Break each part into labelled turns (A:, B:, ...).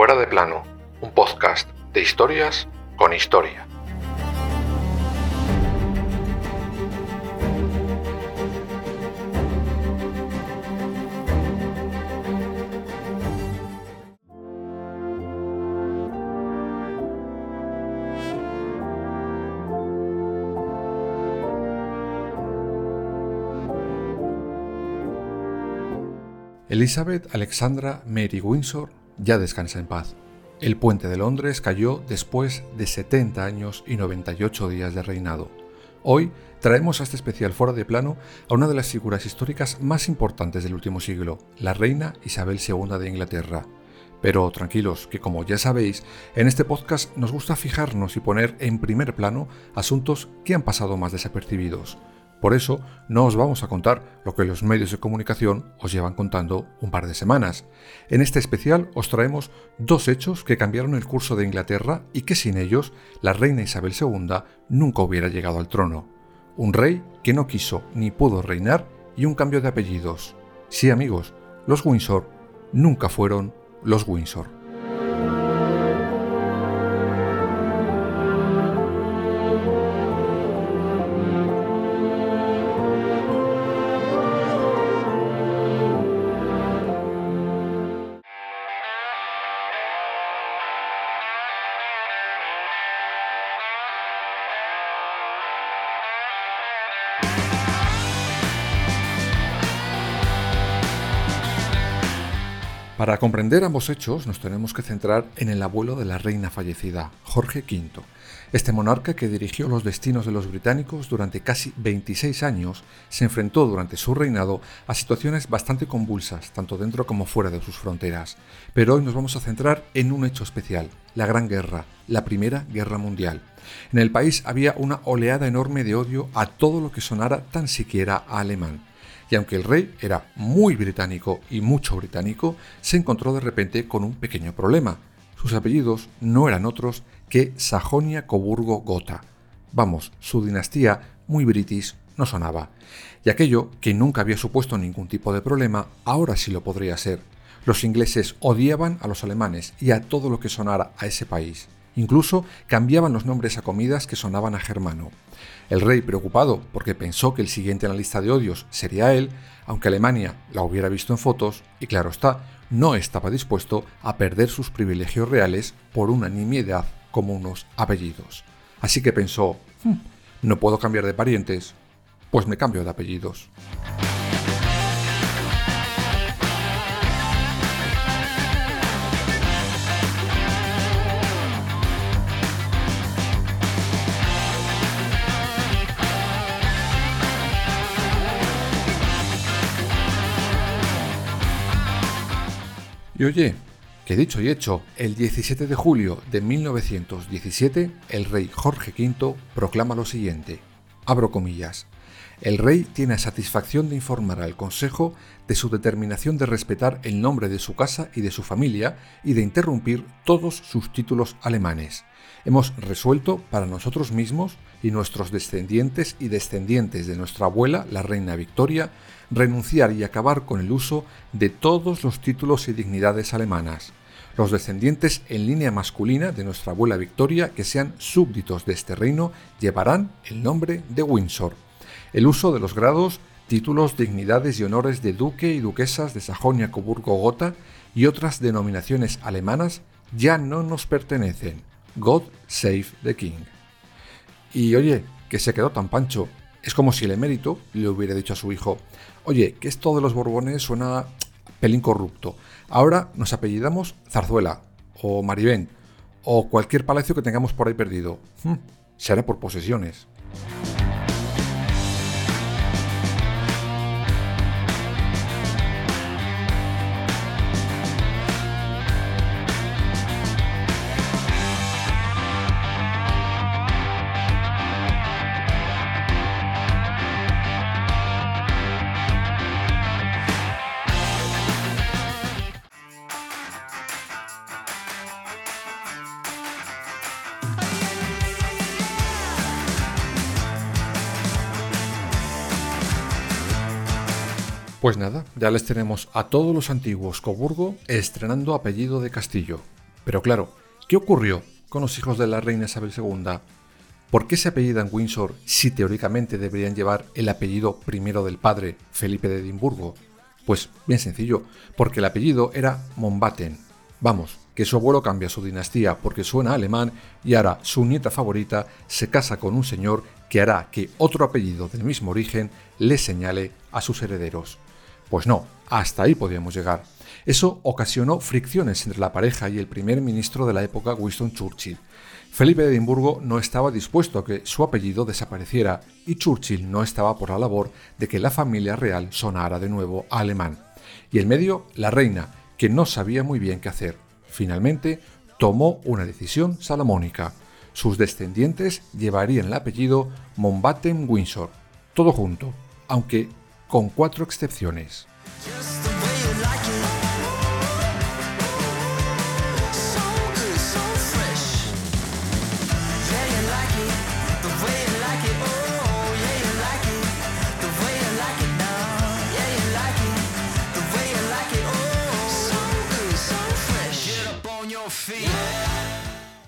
A: Fuera de plano, un podcast de historias con historia. Elizabeth Alexandra Mary Windsor ya descansa en paz. El puente de Londres cayó después de 70 años y 98 días de reinado. Hoy traemos a este especial fuera de plano a una de las figuras históricas más importantes del último siglo, la reina Isabel II de Inglaterra. Pero tranquilos, que como ya sabéis, en este podcast nos gusta fijarnos y poner en primer plano asuntos que han pasado más desapercibidos. Por eso no os vamos a contar lo que los medios de comunicación os llevan contando un par de semanas. En este especial os traemos dos hechos que cambiaron el curso de Inglaterra y que sin ellos la reina Isabel II nunca hubiera llegado al trono. Un rey que no quiso ni pudo reinar y un cambio de apellidos. Sí amigos, los Windsor nunca fueron los Windsor. Para comprender ambos hechos nos tenemos que centrar en el abuelo de la reina fallecida, Jorge V, este monarca que dirigió los destinos de los británicos durante casi 26 años se enfrentó durante su reinado a situaciones bastante convulsas, tanto dentro como fuera de sus fronteras. Pero hoy nos vamos a centrar en un hecho especial, la Gran Guerra, la Primera Guerra Mundial. En el país había una oleada enorme de odio a todo lo que sonara tan siquiera a alemán y aunque el rey era muy británico y mucho británico, se encontró de repente con un pequeño problema. Sus apellidos no eran otros que Sajonia-Coburgo-Gotha. Vamos, su dinastía, muy british, no sonaba. Y aquello, que nunca había supuesto ningún tipo de problema, ahora sí lo podría ser. Los ingleses odiaban a los alemanes y a todo lo que sonara a ese país. Incluso cambiaban los nombres a comidas que sonaban a germano. El rey, preocupado porque pensó que el siguiente en la lista de odios sería él, aunque Alemania la hubiera visto en fotos, y claro está, no estaba dispuesto a perder sus privilegios reales por una nimiedad como unos apellidos. Así que pensó, hmm, no puedo cambiar de parientes, pues me cambio de apellidos. Y oye, que dicho y hecho, el 17 de julio de 1917, el rey Jorge V proclama lo siguiente, abro comillas, el rey tiene satisfacción de informar al Consejo de su determinación de respetar el nombre de su casa y de su familia y de interrumpir todos sus títulos alemanes. Hemos resuelto para nosotros mismos y nuestros descendientes y descendientes de nuestra abuela, la reina Victoria, renunciar y acabar con el uso de todos los títulos y dignidades alemanas. Los descendientes en línea masculina de nuestra abuela Victoria que sean súbditos de este reino llevarán el nombre de Windsor. El uso de los grados, títulos, dignidades y honores de duque y duquesas de Sajonia-Coburgo-Gotha y otras denominaciones alemanas ya no nos pertenecen. God save the king. Y oye, que se quedó tan pancho. Es como si el emérito le hubiera dicho a su hijo, oye, que esto de los Borbones suena pelín corrupto. Ahora nos apellidamos Zarzuela, o Maribén, o cualquier palacio que tengamos por ahí perdido. Hmm, será por posesiones. Pues nada, ya les tenemos a todos los antiguos Coburgo estrenando apellido de Castillo. Pero claro, ¿qué ocurrió con los hijos de la reina Isabel II? ¿Por qué se apellidan Windsor si teóricamente deberían llevar el apellido primero del padre, Felipe de Edimburgo? Pues bien sencillo, porque el apellido era Mombaten. Vamos, que su abuelo cambia su dinastía porque suena alemán y ahora su nieta favorita se casa con un señor que hará que otro apellido del mismo origen le señale a sus herederos. Pues no, hasta ahí podíamos llegar. Eso ocasionó fricciones entre la pareja y el primer ministro de la época, Winston Churchill. Felipe de Edimburgo no estaba dispuesto a que su apellido desapareciera y Churchill no estaba por la labor de que la familia real sonara de nuevo a alemán. Y en medio, la reina, que no sabía muy bien qué hacer. Finalmente, tomó una decisión salomónica. Sus descendientes llevarían el apellido Mountbatten-Windsor, todo junto, aunque con cuatro excepciones.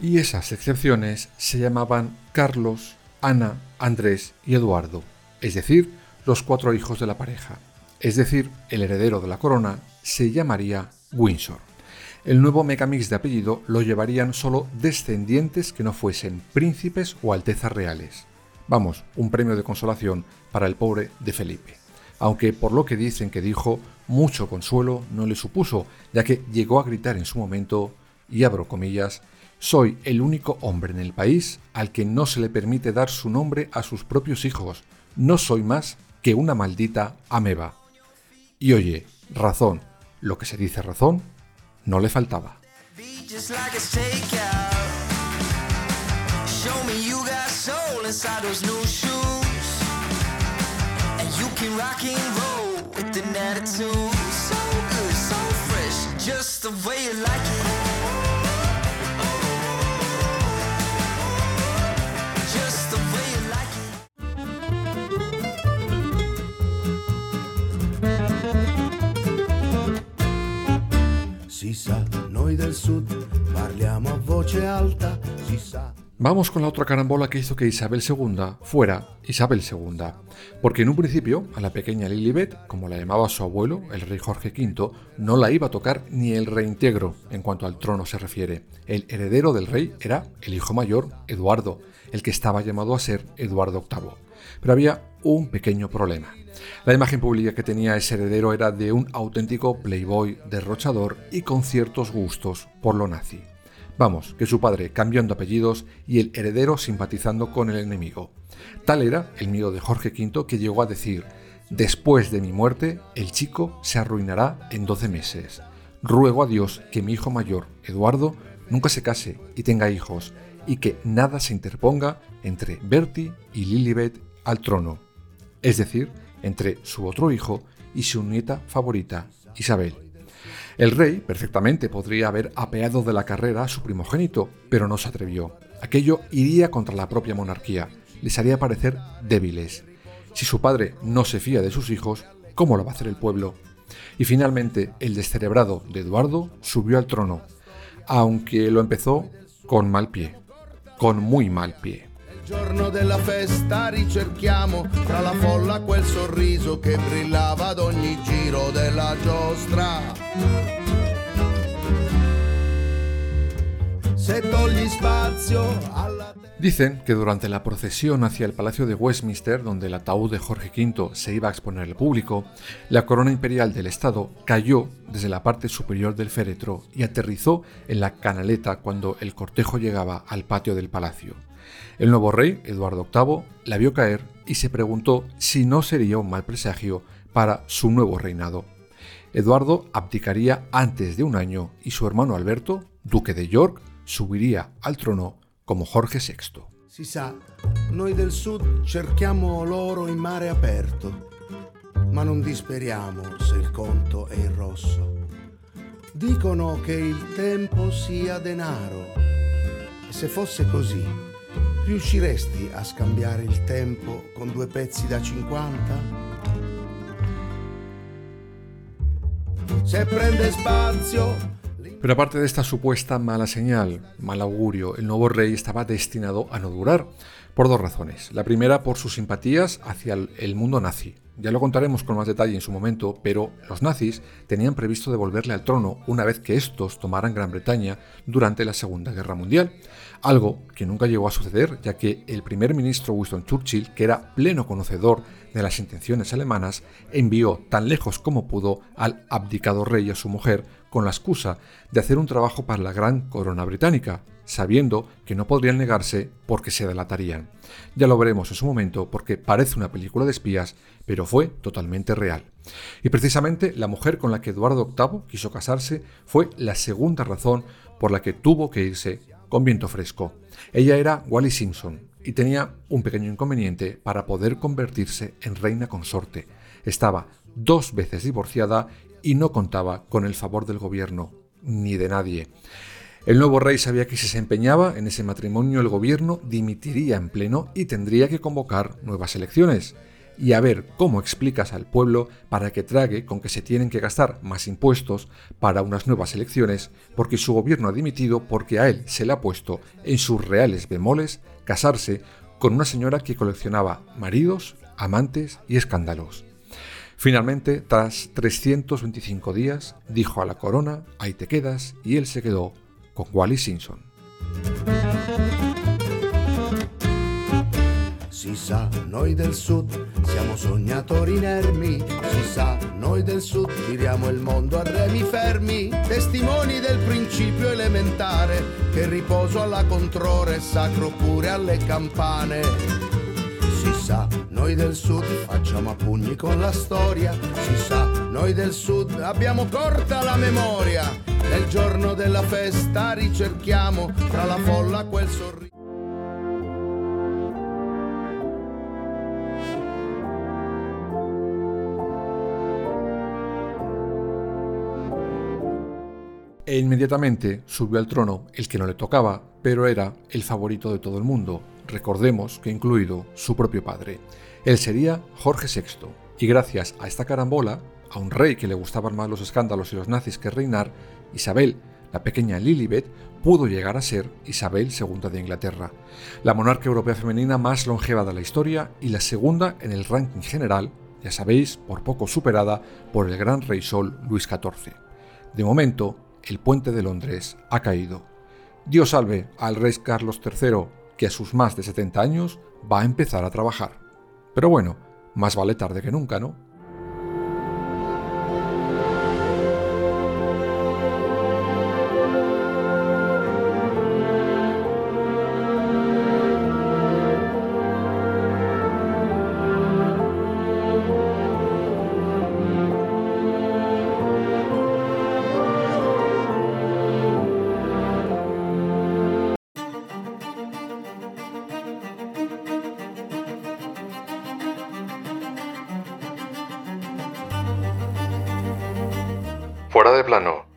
A: Y esas excepciones se llamaban Carlos, Ana, Andrés y Eduardo, es decir, los cuatro hijos de la pareja. Es decir, el heredero de la corona se llamaría Windsor. El nuevo megamix de apellido lo llevarían solo descendientes que no fuesen príncipes o altezas reales. Vamos, un premio de consolación para el pobre de Felipe. Aunque por lo que dicen que dijo, mucho consuelo no le supuso, ya que llegó a gritar en su momento, y abro comillas, soy el único hombre en el país al que no se le permite dar su nombre a sus propios hijos. No soy más que una maldita ameba. Y oye, razón, lo que se dice razón, no le faltaba. Vamos con la otra carambola que hizo que Isabel II fuera Isabel II, porque en un principio a la pequeña Lilibet, como la llamaba su abuelo, el rey Jorge V, no la iba a tocar ni el reintegro en cuanto al trono se refiere. El heredero del rey era el hijo mayor, Eduardo, el que estaba llamado a ser Eduardo VIII. Pero había un pequeño problema. La imagen pública que tenía ese heredero era de un auténtico playboy derrochador y con ciertos gustos por lo nazi. Vamos, que su padre cambiando apellidos y el heredero simpatizando con el enemigo. Tal era el miedo de Jorge V que llegó a decir, después de mi muerte, el chico se arruinará en 12 meses. Ruego a Dios que mi hijo mayor, Eduardo, nunca se case y tenga hijos, y que nada se interponga entre Bertie y Lilibet al trono, es decir, entre su otro hijo y su nieta favorita, Isabel. El rey perfectamente podría haber apeado de la carrera a su primogénito, pero no se atrevió. Aquello iría contra la propia monarquía, les haría parecer débiles. Si su padre no se fía de sus hijos, ¿cómo lo va a hacer el pueblo? Y finalmente, el descerebrado de Eduardo subió al trono, aunque lo empezó con mal pie, con muy mal pie. Dicen que durante la procesión hacia el Palacio de Westminster, donde el ataúd de Jorge V se iba a exponer al público, la corona imperial del Estado cayó desde la parte superior del féretro y aterrizó en la canaleta cuando el cortejo llegaba al patio del palacio. El nuevo rey, Eduardo VIII, la vio caer y se preguntó si no sería un mal presagio para su nuevo reinado. Eduardo abdicaría antes de un año y su hermano Alberto, duque de York, subiría al trono come Jorge VI. Si sa, noi del sud cerchiamo l'oro in mare aperto, ma non disperiamo se il conto è in rosso. Dicono che il tempo sia denaro. E se fosse così, riusciresti a scambiare il tempo con due pezzi da 50? Se prende spazio Pero aparte de esta supuesta mala señal, mal augurio, el nuevo rey estaba destinado a no durar, por dos razones. La primera, por sus simpatías hacia el mundo nazi. Ya lo contaremos con más detalle en su momento, pero los nazis tenían previsto devolverle al trono una vez que estos tomaran Gran Bretaña durante la Segunda Guerra Mundial, algo que nunca llegó a suceder ya que el primer ministro Winston Churchill, que era pleno conocedor de las intenciones alemanas, envió tan lejos como pudo al abdicado rey y a su mujer con la excusa de hacer un trabajo para la gran corona británica, sabiendo que no podrían negarse porque se delatarían. Ya lo veremos en su momento porque parece una película de espías, pero fue totalmente real. Y precisamente la mujer con la que Eduardo VIII quiso casarse fue la segunda razón por la que tuvo que irse con viento fresco. Ella era Wally Simpson y tenía un pequeño inconveniente para poder convertirse en reina consorte. Estaba dos veces divorciada y no contaba con el favor del gobierno ni de nadie. El nuevo rey sabía que si se empeñaba en ese matrimonio el gobierno dimitiría en pleno y tendría que convocar nuevas elecciones. Y a ver cómo explicas al pueblo para que trague con que se tienen que gastar más impuestos para unas nuevas elecciones porque su gobierno ha dimitido porque a él se le ha puesto en sus reales bemoles casarse con una señora que coleccionaba maridos, amantes y escándalos. Finalmente, tras 325 días, dijo a la corona, ahí te quedas, y él se quedó con Wally Simpson.
B: Si sa, noi del sud siamo sognatori inermi, si sa, noi del sud giriamo il mondo a remi fermi, testimoni del principio elementare, che riposo alla controre è sacro pure alle campane. Si sa, noi del sud facciamo a pugni con la storia, si sa, noi del sud abbiamo corta la memoria, nel giorno della festa ricerchiamo tra la folla quel sorriso.
A: E inmediatamente subió al trono el que no le tocaba, pero era el favorito de todo el mundo, recordemos que incluido su propio padre. Él sería Jorge VI, y gracias a esta carambola, a un rey que le gustaban más los escándalos y los nazis que reinar, Isabel, la pequeña Lilibet, pudo llegar a ser Isabel II de Inglaterra, la monarca europea femenina más longeva de la historia y la segunda en el ranking general, ya sabéis, por poco superada por el gran rey Sol Luis XIV. De momento, el puente de Londres ha caído. Dios salve al rey Carlos III, que a sus más de 70 años va a empezar a trabajar. Pero bueno, más vale tarde que nunca, ¿no?